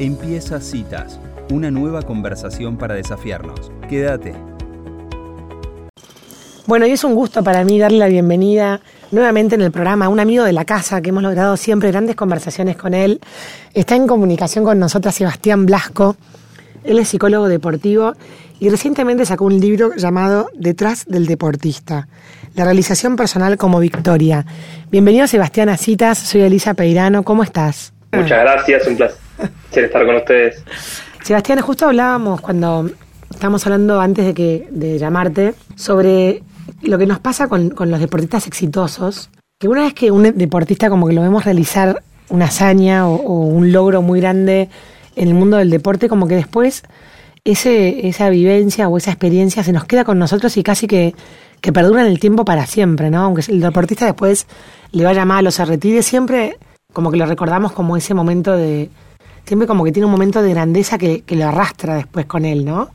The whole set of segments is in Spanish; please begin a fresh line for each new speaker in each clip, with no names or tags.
Empieza Citas, una nueva conversación para desafiarnos. Quédate.
Bueno, y es un gusto para mí darle la bienvenida nuevamente en el programa a un amigo de la casa que hemos logrado siempre grandes conversaciones con él. Está en comunicación con nosotras Sebastián Blasco. Él es psicólogo deportivo y recientemente sacó un libro llamado Detrás del deportista, la realización personal como victoria. Bienvenido Sebastián a Citas, soy Elisa Peirano, ¿cómo estás?
Muchas gracias, un placer estar con ustedes.
Sebastián, justo hablábamos cuando estábamos hablando antes de que de llamarte sobre lo que nos pasa con, los deportistas exitosos, que una vez que un deportista como que lo vemos realizar una hazaña o, un logro muy grande en el mundo del deporte, como que después ese, esa vivencia o esa experiencia se nos queda con nosotros y casi que, que perdura en el tiempo para siempre, ¿no? Aunque el deportista después le vaya mal o se retire, siempre como que lo recordamos como ese momento de... Siempre como que tiene un momento de grandeza que, que lo arrastra después con él, ¿no?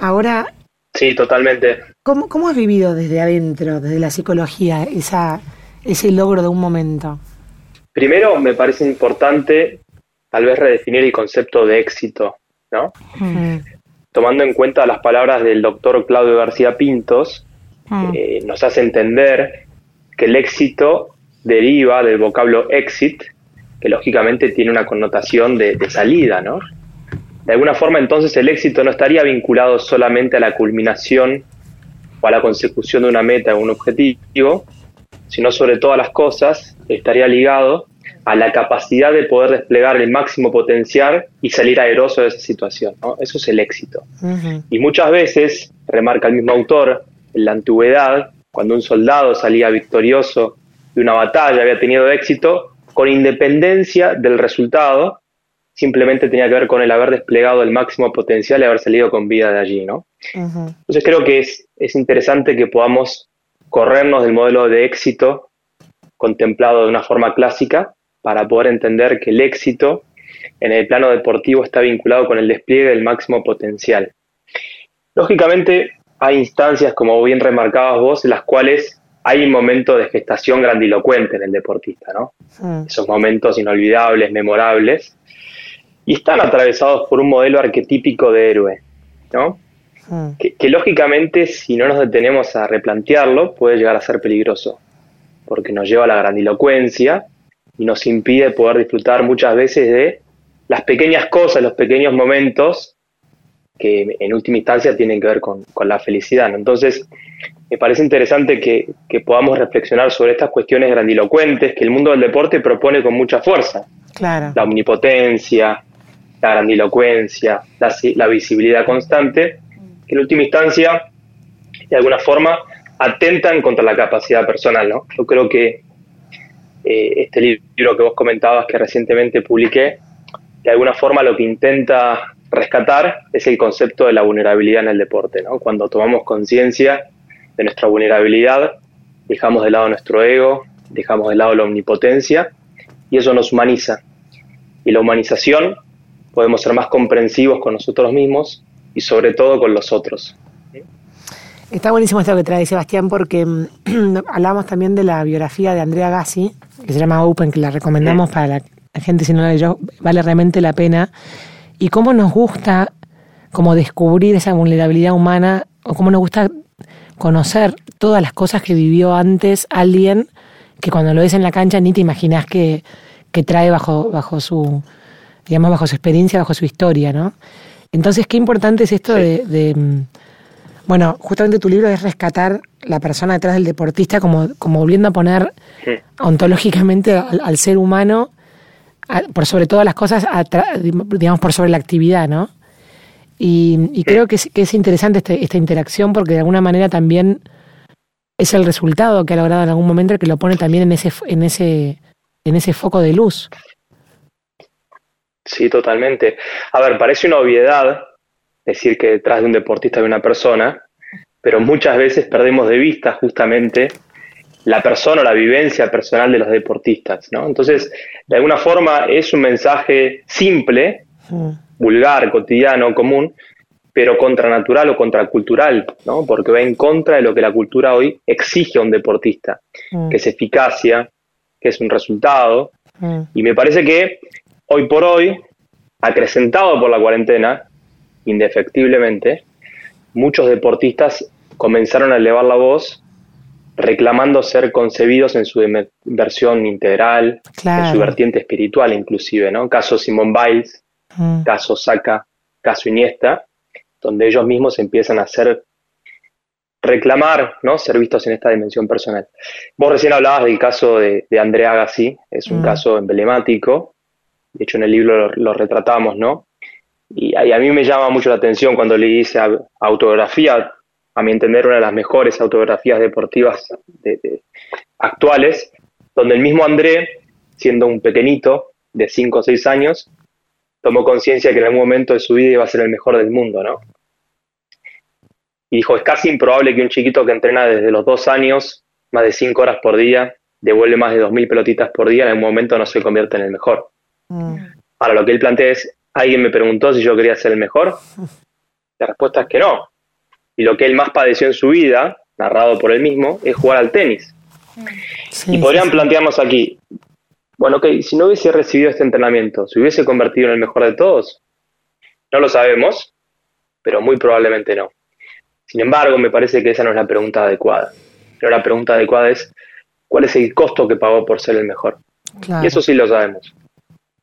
Ahora,
Sí, totalmente.
¿Cómo, ¿Cómo has vivido desde adentro, desde la psicología, esa, ese logro de un momento?
Primero, me parece importante tal vez redefinir el concepto de éxito, ¿no? Mm. Tomando en cuenta las palabras del doctor Claudio García Pintos, mm. eh, nos hace entender que el éxito deriva del vocablo exit, que lógicamente tiene una connotación de, de salida, ¿no? De alguna forma entonces el éxito no estaría vinculado solamente a la culminación o a la consecución de una meta o un objetivo, sino sobre todas las cosas estaría ligado a la capacidad de poder desplegar el máximo potencial y salir aeroso de esa situación. Eso es el éxito. Y muchas veces, remarca el mismo autor, en la antigüedad, cuando un soldado salía victorioso de una batalla, había tenido éxito, con independencia del resultado, simplemente tenía que ver con el haber desplegado el máximo potencial y haber salido con vida de allí, ¿no? Entonces creo que es, es interesante que podamos corrernos del modelo de éxito contemplado de una forma clásica para poder entender que el éxito en el plano deportivo está vinculado con el despliegue del máximo potencial. Lógicamente hay instancias, como bien remarcabas vos, en las cuales hay un momento de gestación grandilocuente en el deportista, ¿no? Esos momentos inolvidables, memorables, y están atravesados por un modelo arquetípico de héroe, ¿no? Hmm. Que, lógicamente, si no nos detenemos a replantearlo, puede llegar a ser peligroso, porque nos lleva a la grandilocuencia y nos impide poder disfrutar muchas veces de las pequeñas cosas, los pequeños momentos que en última instancia tienen que ver con, la felicidad. Entonces, me parece interesante que, que, podamos reflexionar sobre estas cuestiones grandilocuentes que el mundo del deporte propone con mucha fuerza.
Claro.
La omnipotencia, la grandilocuencia, la, visibilidad constante, que en última instancia, de alguna forma, atentan contra la capacidad personal. ¿no? Yo creo que eh, este libro que vos comentabas que recientemente publiqué, de alguna forma lo que intenta rescatar es el concepto de la vulnerabilidad en el deporte. ¿no? Cuando tomamos conciencia de nuestra vulnerabilidad, dejamos de lado nuestro ego, dejamos de lado la omnipotencia y eso nos humaniza. Y la humanización podemos ser más comprensivos con nosotros mismos y sobre todo con los otros.
Está buenísimo esto que trae Sebastián porque mm, hablamos también de la biografía de Andrea Gassi, que se llama Open, que la recomendamos para la, gente si no la leyó, vale realmente la pena, y cómo nos gusta como descubrir esa vulnerabilidad humana o cómo nos gusta conocer todas las cosas que vivió antes alguien que cuando lo ves en la cancha ni te imaginas que, que trae bajo, bajo su, digamos, bajo su experiencia, bajo su historia, ¿no? Entonces, qué importante es esto de, mm, bueno, justamente tu libro es rescatar la persona detrás del deportista, como, como volviendo a poner ontológicamente al, ser humano, por sobre todas las cosas, digamos, por sobre la actividad, ¿no? Y, creo que es, interesante este, esta interacción porque de alguna manera también es el resultado que ha logrado en algún momento que lo pone también en ese, en ese, en ese foco de luz.
Sí, totalmente. A ver, parece una obviedad decir que detrás de un deportista hay una persona, pero muchas veces perdemos de vista justamente la persona o la vivencia personal de los deportistas, ¿no? Entonces, de alguna forma es un mensaje simple, mm. vulgar, cotidiano, común, pero contranatural o contracultural, ¿no? Porque va en contra de lo que la cultura hoy exige a un deportista, mm. que es eficacia, que es un resultado. Mm. Y me parece que hoy por hoy acrecentado por la cuarentena, indefectiblemente, muchos deportistas comenzaron a elevar la voz reclamando ser concebidos en su versión integral, en su vertiente espiritual inclusive, ¿no? Caso Simón Biles, mm. caso Saca, caso Iniesta, donde ellos mismos empiezan a hacer reclamar, ¿no? Ser vistos en esta dimensión personal. Vos recién hablabas del caso de, Andrea Agassi, es un mm. caso emblemático, de hecho en el libro lo, retratamos, ¿no? Y, a mí me llama mucho la atención cuando leí esa autografía, a mi entender una de las mejores autografías deportivas actuales, donde el mismo André, siendo un pequeñito de 5 o 6 años, tomó conciencia que en algún momento de su vida iba a ser el mejor del mundo, ¿no? Y dijo, es casi improbable que un chiquito que entrena desde los 2 años, más de 5 horas por día, devuelve más de 2.000 pelotitas por día, en algún momento no se convierte en el mejor. Mm. Ahora, lo que él plantea es, ¿alguien me preguntó si yo quería ser el mejor? La respuesta es que no. Y lo que él más padeció en su vida, narrado por él mismo, es jugar al tenis. y podrían plantearnos aquí, bueno, ok, si no hubiese recibido este entrenamiento, ¿se hubiese convertido en el mejor de todos? No lo sabemos, pero muy probablemente no. Sin embargo, me parece que esa no es la pregunta adecuada. Pero la pregunta adecuada es, ¿cuál es el costo que pagó por ser el mejor? Y eso sí lo sabemos.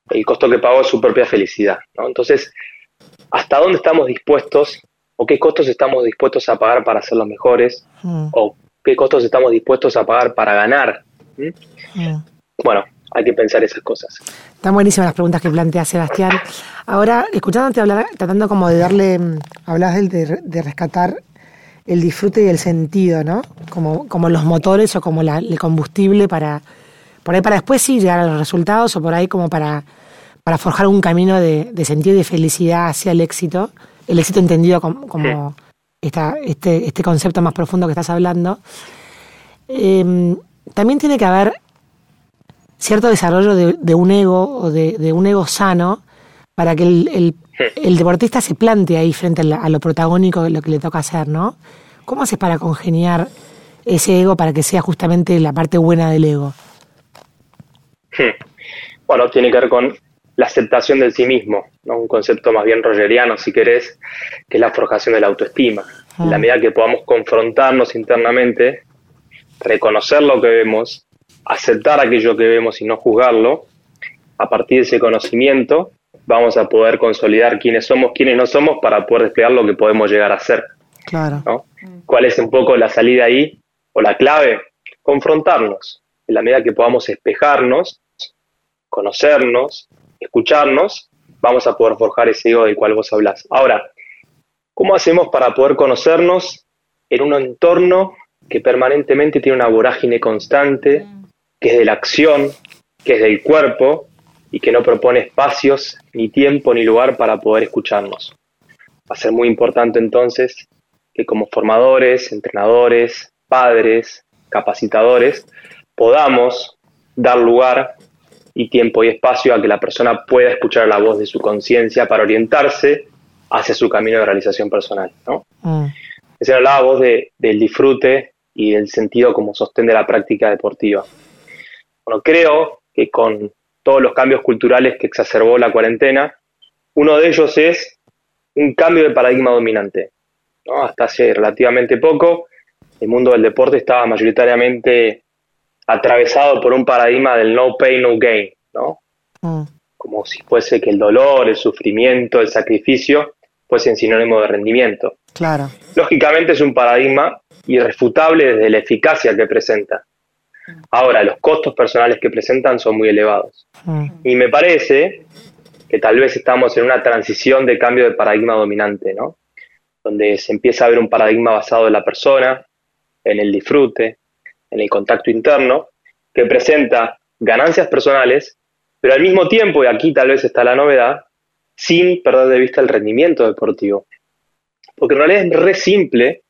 El costo que pagó es su propia felicidad. Entonces, ¿hasta dónde estamos dispuestos o qué costos estamos dispuestos a pagar para ser los mejores? Mm. ¿O qué costos estamos dispuestos a pagar para ganar? Mm. Bueno, hay que pensar esas cosas.
Están buenísimas las preguntas que plantea Sebastián. Ahora, escuchándote hablar, tratando como de darle, mm, hablas de, de rescatar el disfrute y el sentido, ¿no? Como, como los motores o como el combustible para, por ahí para después sí llegar a los resultados o por ahí como para, para forjar un camino de, sentido y de felicidad hacia el éxito, el éxito entendido como, como esta, este, este concepto más profundo que estás hablando. Em, también tiene que haber cierto desarrollo de, un ego o de, un ego sano para que el, deportista se plante ahí frente a, lo protagónico de lo que le toca hacer, ¿no? ¿Cómo haces para congeniar ese ego para que sea justamente la parte buena del ego?
Bueno, tiene que ver con la aceptación del sí mismo, ¿no? un concepto más bien rogeriano, si querés, que es la forjación de la autoestima. En la ah. medida que podamos confrontarnos internamente, reconocer lo que vemos, aceptar aquello que vemos y no juzgarlo, a partir de ese conocimiento vamos a poder consolidar quiénes somos, quiénes no somos para poder desplegar lo que podemos llegar a ser.
Claro.
¿Cuál es un poco la salida ahí o la clave? Confrontarnos. En la medida que podamos espejarnos, conocernos, escucharnos, vamos a poder forjar ese ego del cual vos hablas. Ahora, ¿cómo hacemos para poder conocernos en un entorno que permanentemente tiene una vorágine constante, que es de la acción, que es del cuerpo y que no propone espacios, ni tiempo, ni lugar para poder escucharnos. Va a ser muy importante entonces que como formadores, entrenadores, padres, capacitadores, podamos dar lugar y tiempo y espacio a que la persona pueda escuchar la voz de su conciencia para orientarse hacia su camino de realización personal. ¿no? Mm. hablaba vos de, del disfrute y del sentido como sostén de la práctica deportiva. Bueno, creo que con todos los cambios culturales que exacerbó la cuarentena, uno de ellos es un cambio de paradigma dominante. Hasta hace relativamente poco, el mundo del deporte estaba mayoritariamente atravesado por un paradigma del no pay, no gain, ¿no? Mm. Como si fuese que el dolor, el sufrimiento, el sacrificio fuesen sinónimo de rendimiento.
Claro.
Lógicamente es un paradigma irrefutable desde la eficacia que presenta. Ahora, los costos personales que presentan son muy elevados. Mm. Y me parece que tal vez estamos en una transición de cambio de paradigma dominante, ¿no? Donde se empieza a ver un paradigma basado en la persona, en el disfrute, en el contacto interno, que presenta ganancias personales, pero al mismo tiempo, y aquí tal vez está la novedad, sin perder de vista el rendimiento deportivo. Porque en realidad es re simple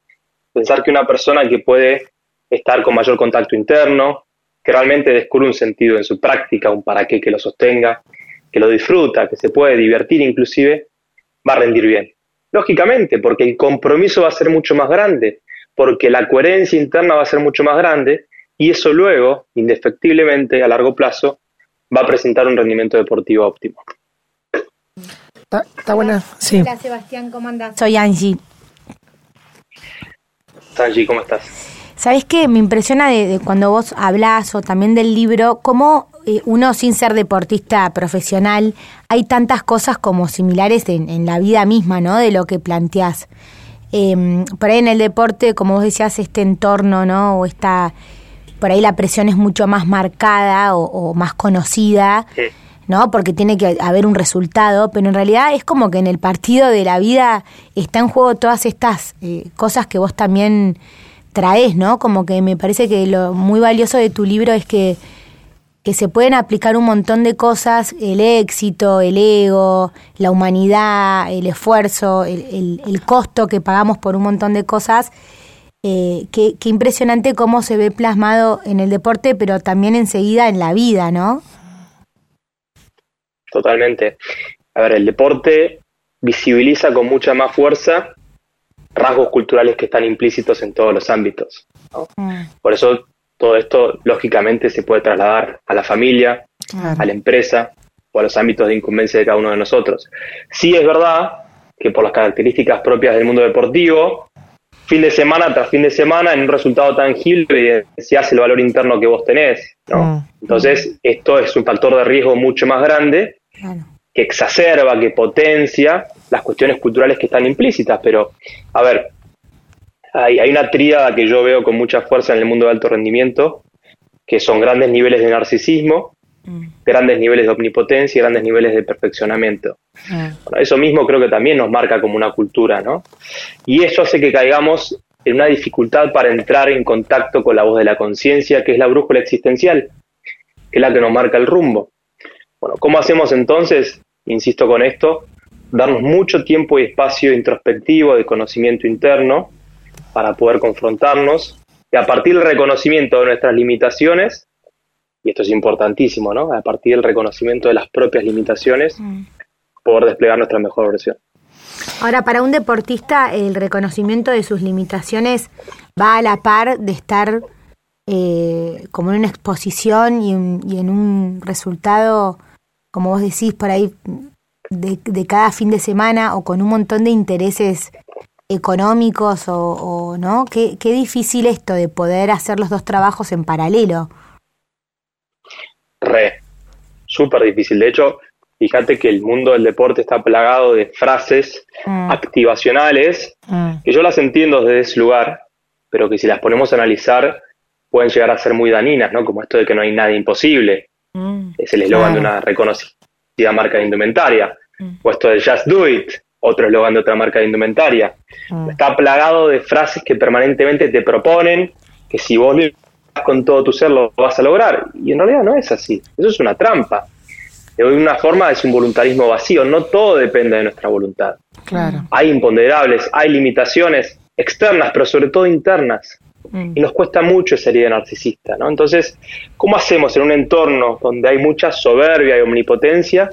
pensar que una persona que puede estar con mayor contacto interno, que realmente descubre un sentido en su práctica, un para qué que lo sostenga, que lo disfruta, que se puede divertir inclusive, va a rendir bien. Lógicamente, porque el compromiso va a ser mucho más grande, porque la coherencia interna va a ser mucho más grande y eso luego, indefectiblemente, a largo plazo, va a presentar un rendimiento deportivo óptimo.
Está, buena, sí.
Hola Sebastián, ¿cómo andas? Soy Angie.
Angie, ¿cómo estás?
¿Sabes qué? Me impresiona de, cuando vos hablas o también del libro, cómo eh, uno sin ser deportista profesional, hay tantas cosas como similares en, la vida misma, ¿no? De lo que planteás. Em, por ahí en el deporte, como vos decías, este entorno, ¿no? O esta, por ahí la presión es mucho más marcada o, más conocida. ¿no? Porque tiene que haber un resultado, pero en realidad es como que en el partido de la vida está en juego todas estas eh, cosas que vos también traes, ¿no? Como que me parece que lo muy valioso de tu libro es que, que se pueden aplicar un montón de cosas, el éxito, el ego, la humanidad, el esfuerzo, el, el, costo que pagamos por un montón de cosas. Eh, qué, qué impresionante cómo se ve plasmado en el deporte, pero también enseguida en la vida, ¿no?
Totalmente. A ver, el deporte visibiliza con mucha más fuerza rasgos culturales que están implícitos en todos los ámbitos. Mm. Por eso todo esto lógicamente se puede trasladar a la familia, a la empresa o a los ámbitos de incumbencia de cada uno de nosotros. Sí es verdad que por las características propias del mundo deportivo, fin de semana tras fin de semana, en un resultado tangible se hace el valor interno que vos tenés. Mm. Entonces, esto es un factor de riesgo mucho más grande que exacerba, que potencia las cuestiones culturales que están implícitas. Pero, a ver, hay, hay una tríada que yo veo con mucha fuerza en el mundo de alto rendimiento, que son grandes niveles de narcisismo, mm. grandes niveles de omnipotencia y grandes niveles de perfeccionamiento. Mm. eso mismo creo que también nos marca como una cultura, ¿no? Y eso hace que caigamos en una dificultad para entrar en contacto con la voz de la conciencia, que es la brújula existencial, que es la que nos marca el rumbo. Bueno, ¿cómo hacemos entonces? Insisto con esto, darnos mucho tiempo y espacio introspectivo de conocimiento interno para poder confrontarnos y a partir del reconocimiento de nuestras limitaciones, y esto es importantísimo, ¿no? A partir del reconocimiento de las propias limitaciones, mm. poder desplegar nuestra mejor versión.
Ahora, para un deportista, el reconocimiento de sus limitaciones va a la par de estar eh, como en una exposición y en un resultado como vos decís, por ahí de, cada fin de semana o con un montón de intereses económicos o, no, qué, qué difícil esto de poder hacer los dos trabajos en paralelo.
Re, súper difícil. De hecho, fíjate que el mundo del deporte está plagado de frases mm. activacionales mm. que yo las entiendo desde ese lugar, pero que si las ponemos a analizar pueden llegar a ser muy daninas, ¿no? Como esto de que no hay nada imposible. Mm. es el eslogan de una reconocida marca de indumentaria. Mm. O esto de Just Do It, otro eslogan de otra marca de indumentaria. Mm. Está plagado de frases que permanentemente te proponen que si vos lo con todo tu ser lo vas a lograr. Y en realidad no es así. Eso es una trampa. De una forma es un voluntarismo vacío. No todo depende de nuestra voluntad.
Claro.
Hay imponderables, hay limitaciones externas, pero sobre todo internas. Mm. Y nos cuesta mucho esa herida narcisista, ¿no? Entonces, ¿cómo hacemos en un entorno donde hay mucha soberbia y omnipotencia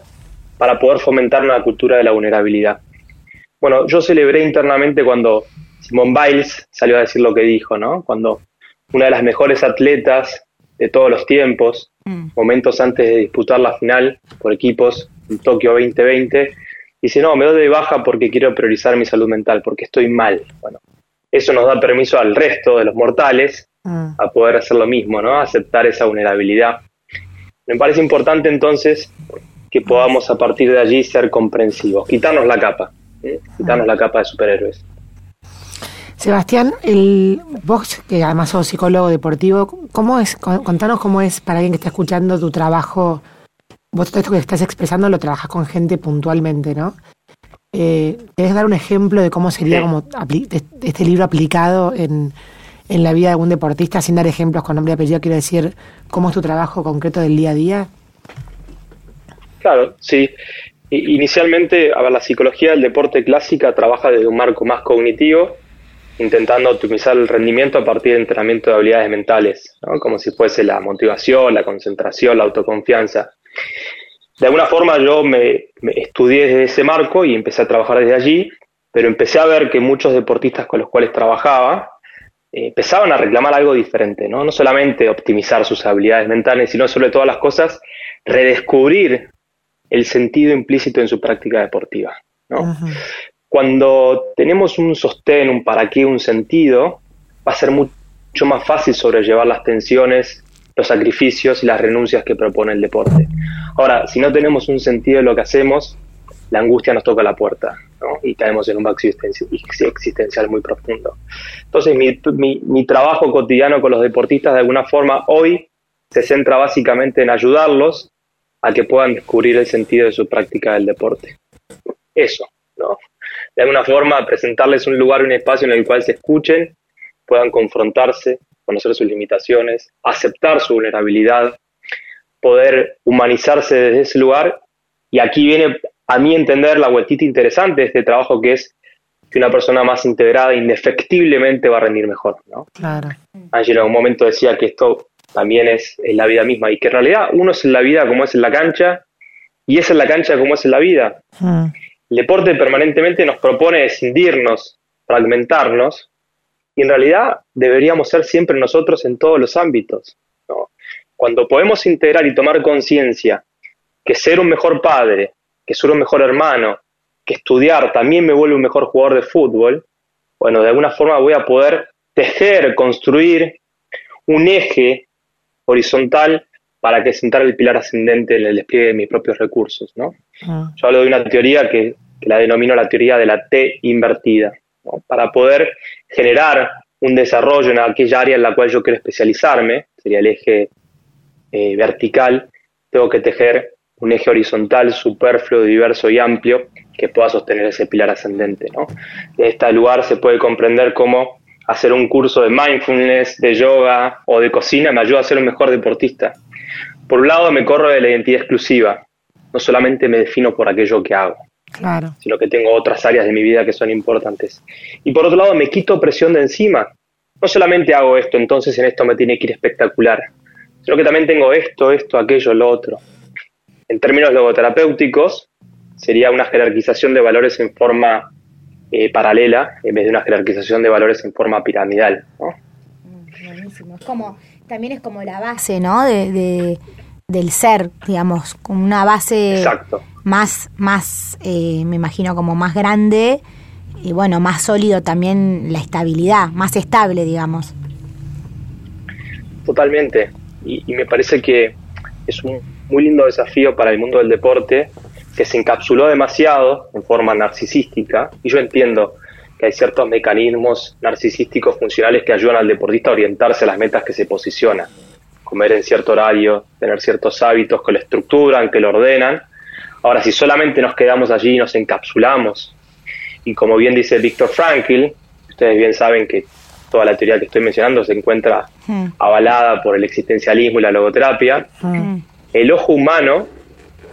para poder fomentar una cultura de la vulnerabilidad? Bueno, yo celebré internamente cuando Simone Biles salió a decir lo que dijo, ¿no? Cuando una de las mejores atletas de todos los tiempos, mm. momentos antes de disputar la final por equipos en Tokio 2020, dice, no, me doy de baja porque quiero priorizar mi salud mental, porque estoy mal. Bueno, eso nos da permiso al resto de los mortales mm. a poder hacer lo mismo, ¿no? Aceptar esa vulnerabilidad. Me parece importante entonces que podamos a partir de allí ser comprensivos, quitarnos la capa, quitarnos la capa de superhéroes.
Sebastián, el, vos que además sos psicólogo deportivo, ¿cómo es? Contanos cómo es para alguien que está escuchando tu trabajo. Vos todo esto que estás expresando lo trabajas con gente puntualmente, ¿no? Eh, ¿Querés dar un ejemplo de cómo sería como este libro aplicado en, en la vida de algún deportista, sin dar ejemplos con nombre y apellido? Quiero decir, ¿cómo es tu trabajo concreto del día a día?
Claro, sí. Inicialmente, a ver, la psicología del deporte clásica trabaja desde un marco más cognitivo, intentando optimizar el rendimiento a partir de entrenamiento de habilidades mentales, como si fuese la motivación, la concentración, la autoconfianza de alguna forma yo me, estudié desde ese marco y empecé a trabajar desde allí, pero empecé a ver que muchos deportistas con los cuales trabajaba eh, empezaban a reclamar algo diferente, ¿no? No solamente optimizar sus habilidades mentales, sino sobre todas las cosas redescubrir el sentido implícito en su práctica deportiva. Cuando tenemos un sostén, un para qué, un sentido, va a ser mucho más fácil sobrellevar las tensiones, los sacrificios y las renuncias que propone el deporte. Ahora, si no tenemos un sentido de lo que hacemos, la angustia nos toca la puerta y caemos en un vacío existencial muy profundo. Entonces, mi, mi trabajo cotidiano con los deportistas, de alguna forma, hoy se centra básicamente en ayudarlos a que puedan descubrir el sentido de su práctica del deporte. Eso, ¿no? De alguna forma, presentarles un lugar, un espacio en el cual se escuchen, puedan confrontarse, conocer sus limitaciones, aceptar su vulnerabilidad, poder humanizarse desde ese lugar. Y aquí viene a mí entender la vueltita interesante de este trabajo que es que una persona más integrada indefectiblemente va a rendir mejor, ¿no? Claro. Angela en un momento decía que esto también es, en la vida misma y que en realidad uno es en la vida como es en la cancha y es en la cancha como es en la vida. Mm. El deporte permanentemente nos propone escindirnos, fragmentarnos y en realidad deberíamos ser siempre nosotros en todos los ámbitos. Cuando podemos integrar y tomar conciencia que ser un mejor padre, que ser un mejor hermano, que estudiar también me vuelve un mejor jugador de fútbol, bueno, de alguna forma voy a poder tejer, construir un eje horizontal para que sentar el pilar ascendente en el despliegue de mis propios recursos. ¿no? Ah. Yo hablo de una teoría que, la denomino la teoría de la T invertida, para poder generar un desarrollo en aquella área en la cual yo quiero especializarme, sería el eje eh, vertical, tengo que tejer un eje horizontal superfluo, diverso y amplio que pueda sostener ese pilar ascendente. ¿no? En este lugar se puede comprender cómo hacer un curso de mindfulness, de yoga o de cocina me ayuda a ser un mejor deportista. Por un lado me corro de la identidad exclusiva, no solamente me defino por aquello que hago, claro. sino que tengo otras áreas de mi vida que son importantes. Y por otro lado me quito presión de encima. No solamente hago esto, entonces en esto me tiene que ir espectacular, sino que también tengo esto, esto, aquello, lo otro. En términos logoterapéuticos, sería una jerarquización de valores en forma eh, paralela en vez de una jerarquización de valores en forma piramidal.
Mm, buenísimo. Es como, también es como la base, ¿no? De, del ser, digamos, como una base más, más eh, me imagino como más grande y bueno, más sólido también la estabilidad, más estable, digamos.
Totalmente. Y, y me parece que es un muy lindo desafío para el mundo del deporte que se encapsuló demasiado en forma narcisística, y yo entiendo que hay ciertos mecanismos narcisísticos funcionales que ayudan al deportista a orientarse a las metas que se posiciona, comer en cierto horario, tener ciertos hábitos que lo estructuran, que lo ordenan. Ahora, si solamente nos quedamos allí y nos encapsulamos, y como bien dice Víctor Frankl, ustedes bien saben que toda la teoría que estoy mencionando se encuentra hmm. avalada por el existencialismo y la logoterapia, hmm. el ojo humano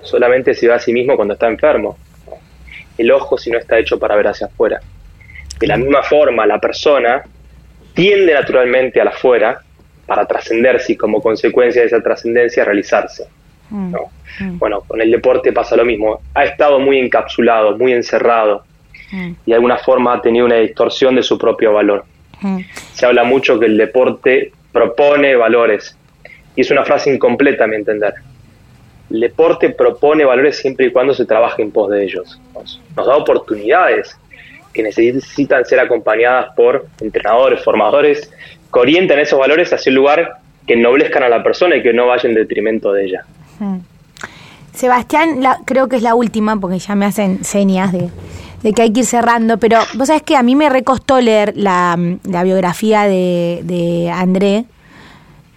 solamente se ve a sí mismo cuando está enfermo. El ojo si no está hecho para ver hacia afuera. De la misma forma, la persona tiende naturalmente a la afuera para trascenderse y como consecuencia de esa trascendencia realizarse. Mm. Mm. Bueno, con el deporte pasa lo mismo. Ha estado muy encapsulado, muy encerrado mm. y de alguna forma ha tenido una distorsión de su propio valor. Se habla mucho que el deporte propone valores y es una frase incompleta a mi entender el deporte propone valores siempre y cuando se trabaje en pos de ellos. Nos, da oportunidades que necesitan ser acompañadas por entrenadores, formadores, que orienten esos valores hacia un lugar que ennoblezcan a la persona y que no vaya en detrimento de ella.
Sebastián, creo que es la última, porque ya me hacen señas de, que hay que ir cerrando, pero vos sabés que a mí me recostó leer la, biografía de, André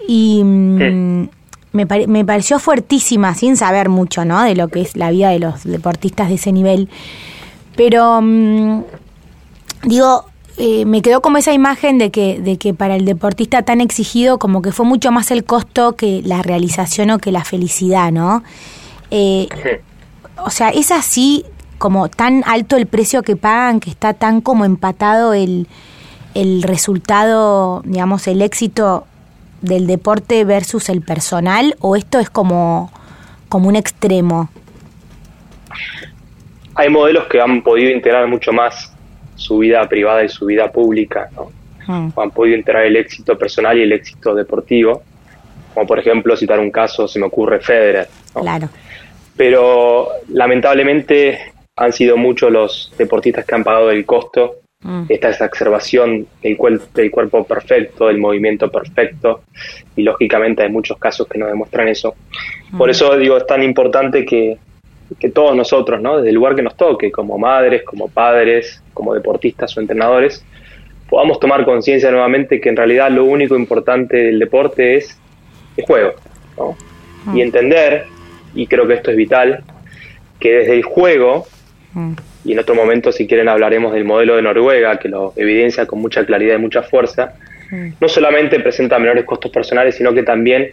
y... Mm, me, me, pareció fuertísima, sin saber mucho, ¿no? De lo que es la vida de los deportistas de ese nivel. Pero, mm, digo, eh, me quedó como esa imagen de que, de que para el deportista tan exigido, como que fue mucho más el costo que la realización o que la felicidad, ¿no? Eh, o sea, es así como tan alto el precio que pagan, que está tan como empatado el, el resultado, digamos, el éxito del deporte versus el personal o esto es como, como un extremo?
Hay modelos que han podido integrar mucho más su vida privada y su vida pública, ¿no? Hmm. Han podido integrar el éxito personal y el éxito deportivo, como por ejemplo citar un caso, se me ocurre Federer. Claro. pero lamentablemente han sido muchos los deportistas que han pagado el costo mm. esta exacerbación del, del cuerpo perfecto, del movimiento perfecto, y lógicamente hay muchos casos que no demuestran eso. Por mm. eso digo, es tan importante que, que todos nosotros, ¿no? desde el lugar que nos toque, como madres, como padres, como deportistas o entrenadores, podamos tomar conciencia nuevamente que en realidad lo único importante del deporte es el juego. Y mm. entender, y creo que esto es vital, que desde el juego, mm. y en otro momento si quieren hablaremos del modelo de Noruega, que lo evidencia con mucha claridad y mucha fuerza, mm. no solamente presenta menores costos personales, sino que también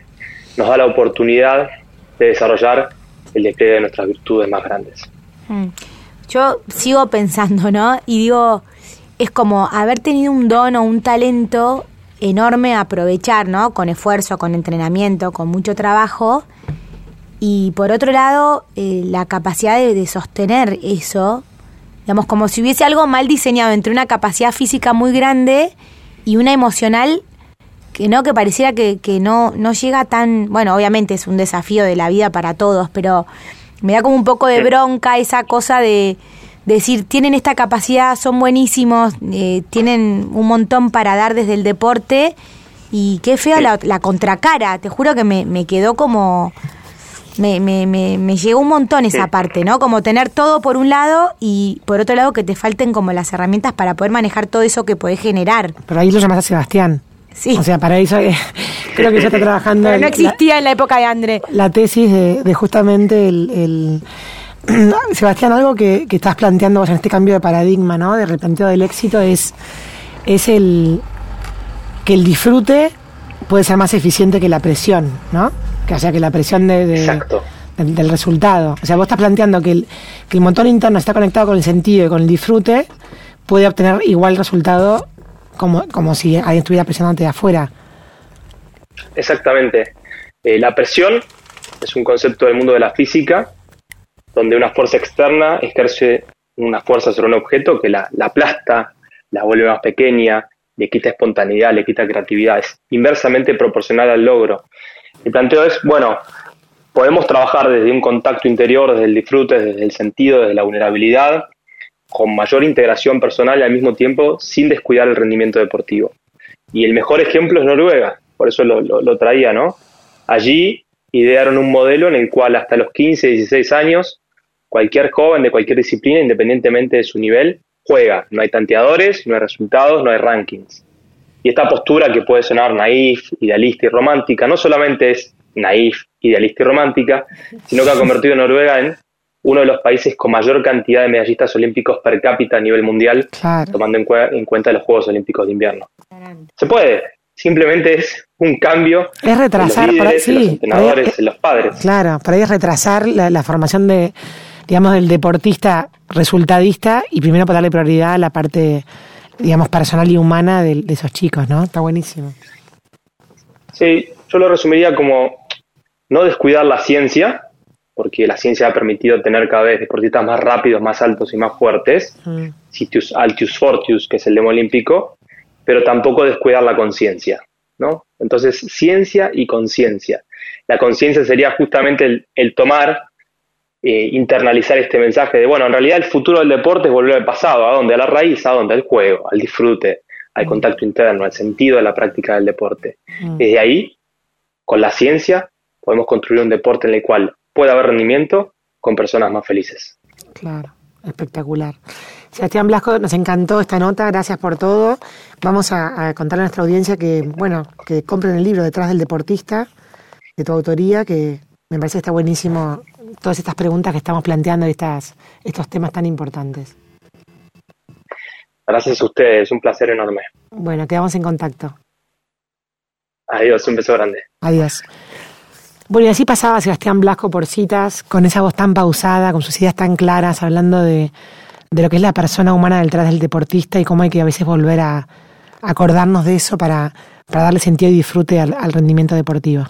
nos da la oportunidad de desarrollar el despliegue de nuestras virtudes más grandes.
Yo sigo pensando, ¿no? Y digo, es como haber tenido un don o un talento enorme a aprovechar, ¿no? Con esfuerzo, con entrenamiento, con mucho trabajo. Y por otro lado, eh, la capacidad de, sostener eso, digamos, como si hubiese algo mal diseñado entre una capacidad física muy grande y una emocional que no, que pareciera que, que no, no llega tan, bueno, obviamente es un desafío de la vida para todos, pero me da como un poco de bronca esa cosa de, decir, tienen esta capacidad, son buenísimos, eh, tienen un montón para dar desde el deporte y qué feo la, la, contracara, te juro que me, me quedó como... Me, me, me, llegó un montón esa parte, ¿no? Como tener todo por un lado y por otro lado que te falten como las herramientas para poder manejar todo eso que podés generar.
Pero ahí lo llamas a Sebastián. Sí. O sea, para eso eh, creo que ya está trabajando.
Pero no existía en la época de André.
La tesis de, de justamente el Sebastián, algo que, estás planteando en este cambio de paradigma, ¿no? De replanteo del éxito es, es el que el disfrute puede ser más eficiente que la presión, ¿no? Que, o sea, que la presión de, del resultado. O sea, vos estás planteando que el, que el motor interno está conectado con el sentido y con el disfrute, puede obtener igual resultado como, como si alguien estuviera presionándote de afuera.
Exactamente. Eh, la presión es un concepto del mundo de la física donde una fuerza externa ejerce una fuerza sobre un objeto que la, aplasta, la vuelve más pequeña, le quita espontaneidad, le quita creatividad, es inversamente proporcional al logro. El planteo es, bueno, podemos trabajar desde un contacto interior, desde el disfrute, desde el sentido, desde la vulnerabilidad, con mayor integración personal y al mismo tiempo sin descuidar el rendimiento deportivo. Y el mejor ejemplo es Noruega, por eso lo, traía, ¿no? Allí idearon un modelo en el cual hasta los 15, 16 años, cualquier joven de cualquier disciplina, independientemente de su nivel, juega. No hay tanteadores, no hay resultados, no hay rankings. Y esta postura que puede sonar naif, idealista y romántica, no solamente es naif, idealista y romántica, sino que ha convertido a Noruega en uno de los países con mayor cantidad de medallistas olímpicos per cápita a nivel mundial, tomando en, en, cuenta los Juegos Olímpicos de Invierno. Se puede, simplemente es un cambio
es retrasar
en los, líderes, los entrenadores, en los padres.
Claro, para ahí es retrasar la, formación de, digamos, del deportista resultadista y primero para darle prioridad a la parte, digamos, personal y humana de, esos chicos, ¿no? Está buenísimo.
Sí, yo lo resumiría como no descuidar la ciencia, porque la ciencia ha permitido tener cada vez deportistas más rápidos, más altos y más fuertes, mm. Sitius Altius Fortius, que es el lema olímpico, pero tampoco descuidar la conciencia, ¿no? Entonces, ciencia y conciencia. La conciencia sería justamente el, tomar, eh, internalizar este mensaje de, bueno, en realidad el futuro del deporte es volver al pasado, ¿a dónde? A la raíz, ¿a dónde? Al juego, al disfrute, al mm. contacto interno, al sentido de la práctica del deporte. Mm. Desde ahí, con la ciencia, podemos construir un deporte en el cual pueda haber rendimiento con personas más felices.
Claro, espectacular. Sebastián Blasco, nos encantó esta nota, gracias por todo. Vamos a, contarle a nuestra audiencia que, bueno, que compren el libro Detrás del Deportista, de tu autoría, que me parece que está buenísimo todas estas preguntas que estamos planteando y estas, estos temas tan importantes.
Gracias a ustedes, un placer enorme.
Bueno, quedamos en contacto.
Adiós, un beso grande.
Adiós. Bueno, y así pasaba Sebastián Blasco por citas, con esa voz tan pausada, con sus ideas tan claras, hablando de, de lo que es la persona humana detrás del deportista y cómo hay que a veces volver a acordarnos de eso para, para darle sentido y disfrute al rendimiento deportivo.